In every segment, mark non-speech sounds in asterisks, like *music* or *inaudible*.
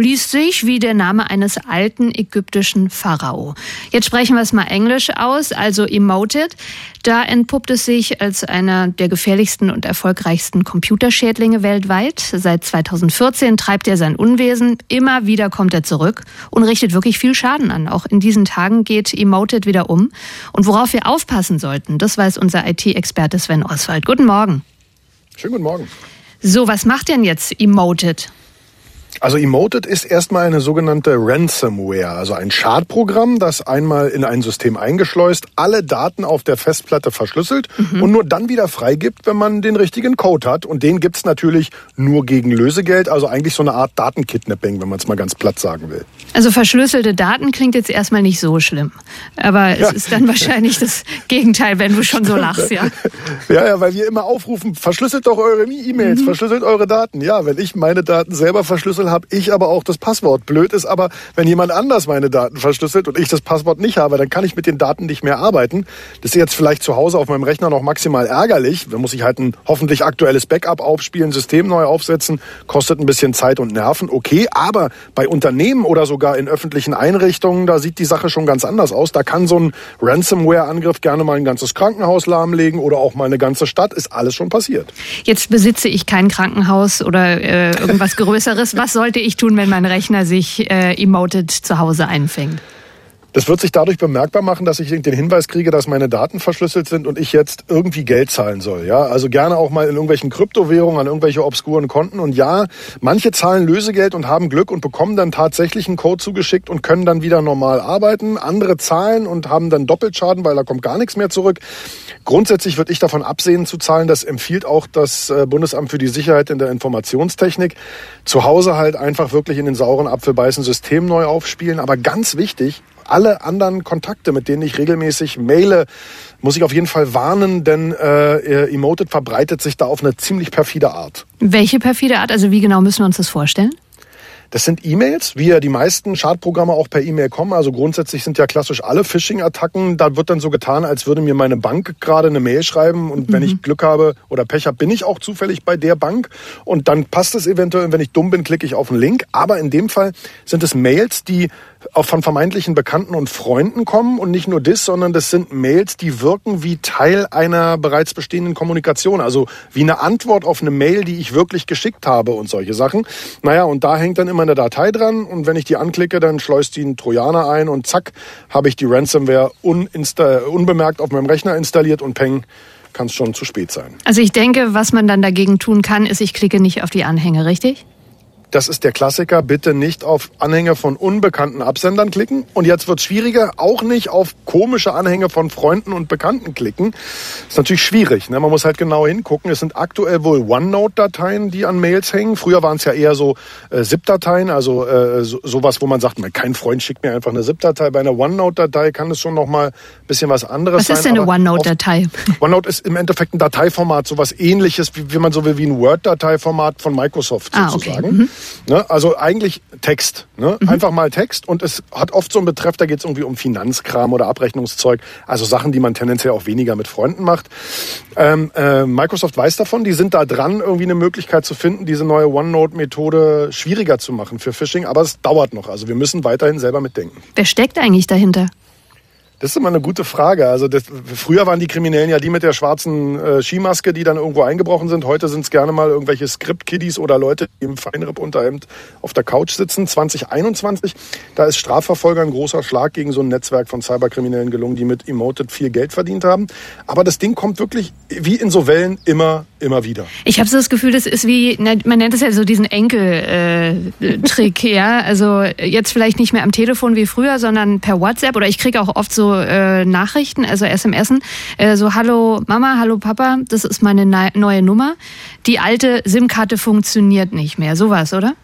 liest sich wie der Name eines alten ägyptischen Pharao. Jetzt sprechen wir es mal englisch aus, also Emoted. Da entpuppt es sich als einer der gefährlichsten und erfolgreichsten Computerschädlinge weltweit. Seit 2014 treibt er sein Unwesen. Immer wieder kommt er zurück und richtet wirklich viel Schaden an. Auch in diesen Tagen geht Emoted wieder um. Und worauf wir aufpassen sollten, das weiß unser IT-Experte Sven Oswald. Guten Morgen. Schönen guten Morgen. So, was macht denn jetzt Emoted? Also Emoted ist erstmal eine sogenannte Ransomware, also ein Schadprogramm, das einmal in ein System eingeschleust, alle Daten auf der Festplatte verschlüsselt mhm. und nur dann wieder freigibt, wenn man den richtigen Code hat. Und den gibt's natürlich nur gegen Lösegeld, also eigentlich so eine Art Datenkidnapping, wenn man es mal ganz platt sagen will. Also verschlüsselte Daten klingt jetzt erstmal nicht so schlimm. Aber es ja. ist dann wahrscheinlich das Gegenteil, wenn du schon so lachst, ja. *laughs* Ja, ja, weil wir immer aufrufen, verschlüsselt doch eure E-Mails, mhm. verschlüsselt eure Daten. Ja, wenn ich meine Daten selber verschlüssel, habe ich aber auch das Passwort. Blöd ist aber, wenn jemand anders meine Daten verschlüsselt und ich das Passwort nicht habe, dann kann ich mit den Daten nicht mehr arbeiten. Das ist jetzt vielleicht zu Hause auf meinem Rechner noch maximal ärgerlich. Da muss ich halt ein hoffentlich aktuelles Backup aufspielen, System neu aufsetzen, kostet ein bisschen Zeit und Nerven, okay. Aber bei Unternehmen oder so sogar in öffentlichen Einrichtungen, da sieht die Sache schon ganz anders aus. Da kann so ein Ransomware-Angriff gerne mal ein ganzes Krankenhaus lahmlegen oder auch mal eine ganze Stadt. Ist alles schon passiert. Jetzt besitze ich kein Krankenhaus oder äh, irgendwas *laughs* Größeres. Was sollte ich tun, wenn mein Rechner sich äh, emoted zu Hause einfängt? Das wird sich dadurch bemerkbar machen, dass ich den Hinweis kriege, dass meine Daten verschlüsselt sind und ich jetzt irgendwie Geld zahlen soll. Ja, also gerne auch mal in irgendwelchen Kryptowährungen an irgendwelche obskuren Konten. Und ja, manche zahlen Lösegeld und haben Glück und bekommen dann tatsächlich einen Code zugeschickt und können dann wieder normal arbeiten. Andere zahlen und haben dann Doppelschaden, weil da kommt gar nichts mehr zurück. Grundsätzlich würde ich davon absehen zu zahlen. Das empfiehlt auch das äh, Bundesamt für die Sicherheit in der Informationstechnik. Zu Hause halt einfach wirklich in den sauren Apfel beißen, System neu aufspielen. Aber ganz wichtig, alle anderen Kontakte, mit denen ich regelmäßig maile, muss ich auf jeden Fall warnen, denn äh, Emoted verbreitet sich da auf eine ziemlich perfide Art. Welche perfide Art? Also wie genau müssen wir uns das vorstellen? Das sind E-Mails, wie ja die meisten Schadprogramme auch per E-Mail kommen. Also grundsätzlich sind ja klassisch alle Phishing-Attacken. Da wird dann so getan, als würde mir meine Bank gerade eine Mail schreiben und mhm. wenn ich Glück habe oder Pech habe, bin ich auch zufällig bei der Bank und dann passt es eventuell. Wenn ich dumm bin, klicke ich auf einen Link. Aber in dem Fall sind es Mails, die auch von vermeintlichen Bekannten und Freunden kommen und nicht nur das, sondern das sind Mails, die wirken wie Teil einer bereits bestehenden Kommunikation, also wie eine Antwort auf eine Mail, die ich wirklich geschickt habe und solche Sachen. Naja, und da hängt dann immer eine Datei dran und wenn ich die anklicke, dann schleust die einen Trojaner ein und zack, habe ich die Ransomware unbemerkt auf meinem Rechner installiert und peng, kann es schon zu spät sein. Also ich denke, was man dann dagegen tun kann, ist, ich klicke nicht auf die Anhänge, richtig? Das ist der Klassiker. Bitte nicht auf Anhänge von unbekannten Absendern klicken. Und jetzt wird es schwieriger, auch nicht auf komische Anhänge von Freunden und Bekannten klicken. Ist natürlich schwierig. Ne? Man muss halt genau hingucken. Es sind aktuell wohl OneNote-Dateien, die an Mails hängen. Früher waren es ja eher so äh, ZIP-Dateien, also äh, so, sowas, wo man sagt, kein Freund schickt mir einfach eine ZIP-Datei. Bei einer OneNote-Datei kann es schon noch mal ein bisschen was anderes sein. Was ist denn eine OneNote-Datei? *laughs* OneNote ist im Endeffekt ein Dateiformat, sowas ähnliches, wie, wie man so will, wie ein Word-Dateiformat von Microsoft ah, sozusagen. Okay. Mhm. Ne? Also eigentlich Text. Ne? Mhm. Einfach mal Text und es hat oft so einen Betreff, da geht es irgendwie um Finanzkram oder Abrechnungszeug, also Sachen, die man tendenziell auch weniger mit Freunden macht. Ähm, äh, Microsoft weiß davon, die sind da dran, irgendwie eine Möglichkeit zu finden, diese neue OneNote-Methode schwieriger zu machen für Phishing, aber es dauert noch. Also wir müssen weiterhin selber mitdenken. Wer steckt eigentlich dahinter? Das ist immer eine gute Frage. Also das, früher waren die Kriminellen ja die mit der schwarzen äh, Skimaske, die dann irgendwo eingebrochen sind. Heute sind es gerne mal irgendwelche Skript-Kiddies oder Leute, die im Feinripp-Unterhemd auf der Couch sitzen. 2021, da ist Strafverfolger ein großer Schlag gegen so ein Netzwerk von Cyberkriminellen gelungen, die mit Emoted viel Geld verdient haben. Aber das Ding kommt wirklich wie in so Wellen immer, immer wieder. Ich habe so das Gefühl, das ist wie, man nennt es ja so diesen Enkel-Trick, äh, *laughs* ja. Also jetzt vielleicht nicht mehr am Telefon wie früher, sondern per WhatsApp oder ich kriege auch oft so äh, Nachrichten, also SMS, äh, so Hallo Mama, hallo Papa, das ist meine neue Nummer. Die alte SIM-Karte funktioniert nicht mehr. Sowas, oder?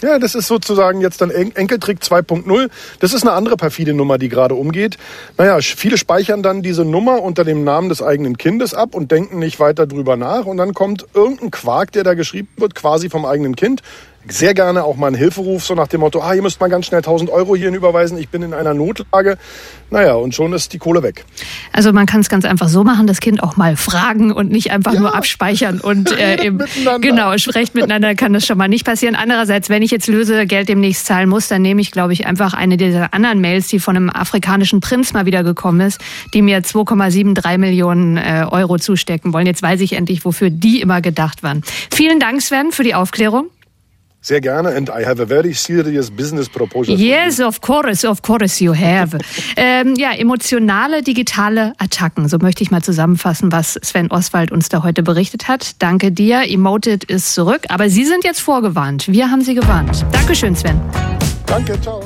Ja, das ist sozusagen jetzt dann Enkeltrick 2.0. Das ist eine andere perfide Nummer, die gerade umgeht. Naja, viele speichern dann diese Nummer unter dem Namen des eigenen Kindes ab und denken nicht weiter drüber nach. Und dann kommt irgendein Quark, der da geschrieben wird, quasi vom eigenen Kind. Sehr gerne auch mal einen Hilferuf, so nach dem Motto, ah, ihr müsst mal ganz schnell 1000 Euro hierhin überweisen, ich bin in einer Notlage. Naja, und schon ist die Kohle weg. Also man kann es ganz einfach so machen, das Kind auch mal fragen und nicht einfach ja. nur abspeichern und *laughs* äh, im, genau, recht miteinander kann das schon mal nicht passieren. Andererseits, wenn ich jetzt Lösegeld demnächst zahlen muss, dann nehme ich, glaube ich, einfach eine dieser anderen Mails, die von einem afrikanischen Prinz mal wieder gekommen ist, die mir 2,73 Millionen äh, Euro zustecken wollen. Jetzt weiß ich endlich, wofür die immer gedacht waren. Vielen Dank, Sven, für die Aufklärung. Sehr gerne. And I have a very serious business proposal. Yes, of course, of course you have. *laughs* ähm, ja, emotionale digitale Attacken. So möchte ich mal zusammenfassen, was Sven Oswald uns da heute berichtet hat. Danke dir. Emoted ist zurück. Aber Sie sind jetzt vorgewarnt. Wir haben Sie gewarnt. Dankeschön, Sven. Danke, ciao.